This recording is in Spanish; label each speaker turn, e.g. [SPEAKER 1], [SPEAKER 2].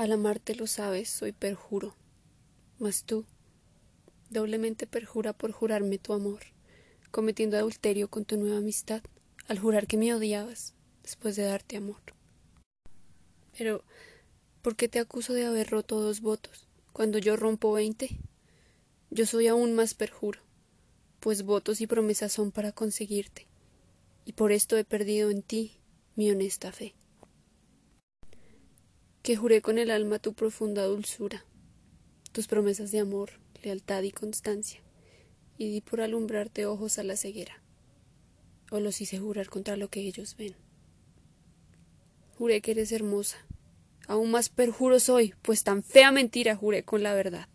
[SPEAKER 1] Al amarte lo sabes, soy perjuro. Mas tú, doblemente perjura por jurarme tu amor, cometiendo adulterio con tu nueva amistad, al jurar que me odiabas después de darte amor. Pero, ¿por qué te acuso de haber roto dos votos, cuando yo rompo veinte? Yo soy aún más perjuro, pues votos y promesas son para conseguirte, y por esto he perdido en ti mi honesta fe. Que juré con el alma tu profunda dulzura, tus promesas de amor, lealtad y constancia, y di por alumbrarte ojos a la ceguera, o los hice jurar contra lo que ellos ven. Juré que eres hermosa, aún más perjuro soy, pues tan fea mentira juré con la verdad.